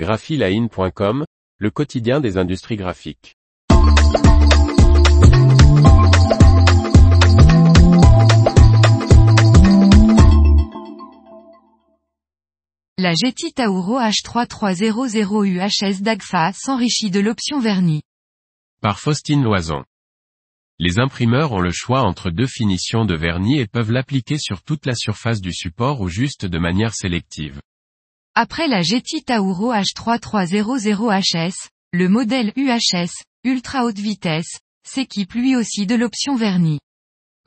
graphiline.com, le quotidien des industries graphiques. La Getty Tauro H3300 UHS d'Agfa s'enrichit de l'option vernis. Par Faustine Loison. Les imprimeurs ont le choix entre deux finitions de vernis et peuvent l'appliquer sur toute la surface du support ou juste de manière sélective. Après la Getty Tauro H3300HS, le modèle UHS, ultra haute vitesse, s'équipe lui aussi de l'option vernis.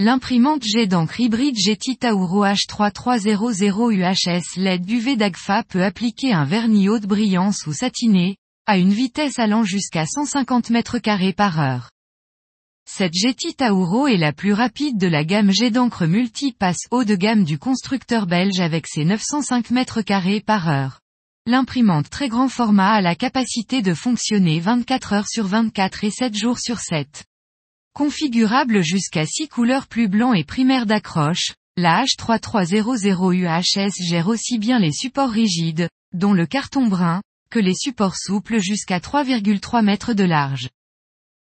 L'imprimante jet d'encre hybride Getty Tauro H3300 UHS LED UV d'Agfa peut appliquer un vernis haute brillance ou satiné, à une vitesse allant jusqu'à 150 mètres carrés par heure. Cette Getty Tauro est la plus rapide de la gamme jet d'encre multi-passe haut de gamme du constructeur belge avec ses 905 mètres carrés par heure. L'imprimante très grand format a la capacité de fonctionner 24 heures sur 24 et 7 jours sur 7. Configurable jusqu'à 6 couleurs plus blanc et primaire d'accroche, la H3300 UHS gère aussi bien les supports rigides, dont le carton brun, que les supports souples jusqu'à 3,3 mètres de large.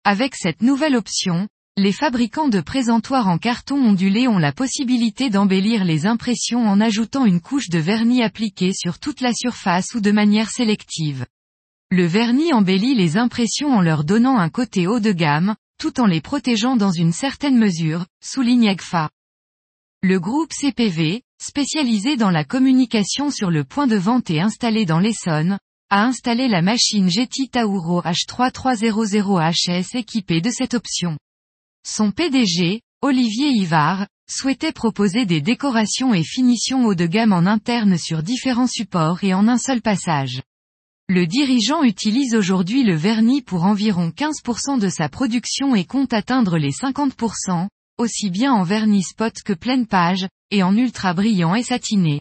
Avec cette nouvelle option, les fabricants de présentoirs en carton ondulé ont la possibilité d'embellir les impressions en ajoutant une couche de vernis appliqué sur toute la surface ou de manière sélective. Le vernis embellit les impressions en leur donnant un côté haut de gamme, tout en les protégeant dans une certaine mesure, souligne Agfa. Le groupe CPV, spécialisé dans la communication sur le point de vente et installé dans l'Essonne, a installé la machine Getty Tauro H3300HS équipée de cette option. Son PDG, Olivier Yvard, souhaitait proposer des décorations et finitions haut de gamme en interne sur différents supports et en un seul passage. Le dirigeant utilise aujourd'hui le vernis pour environ 15% de sa production et compte atteindre les 50%, aussi bien en vernis spot que pleine page, et en ultra brillant et satiné.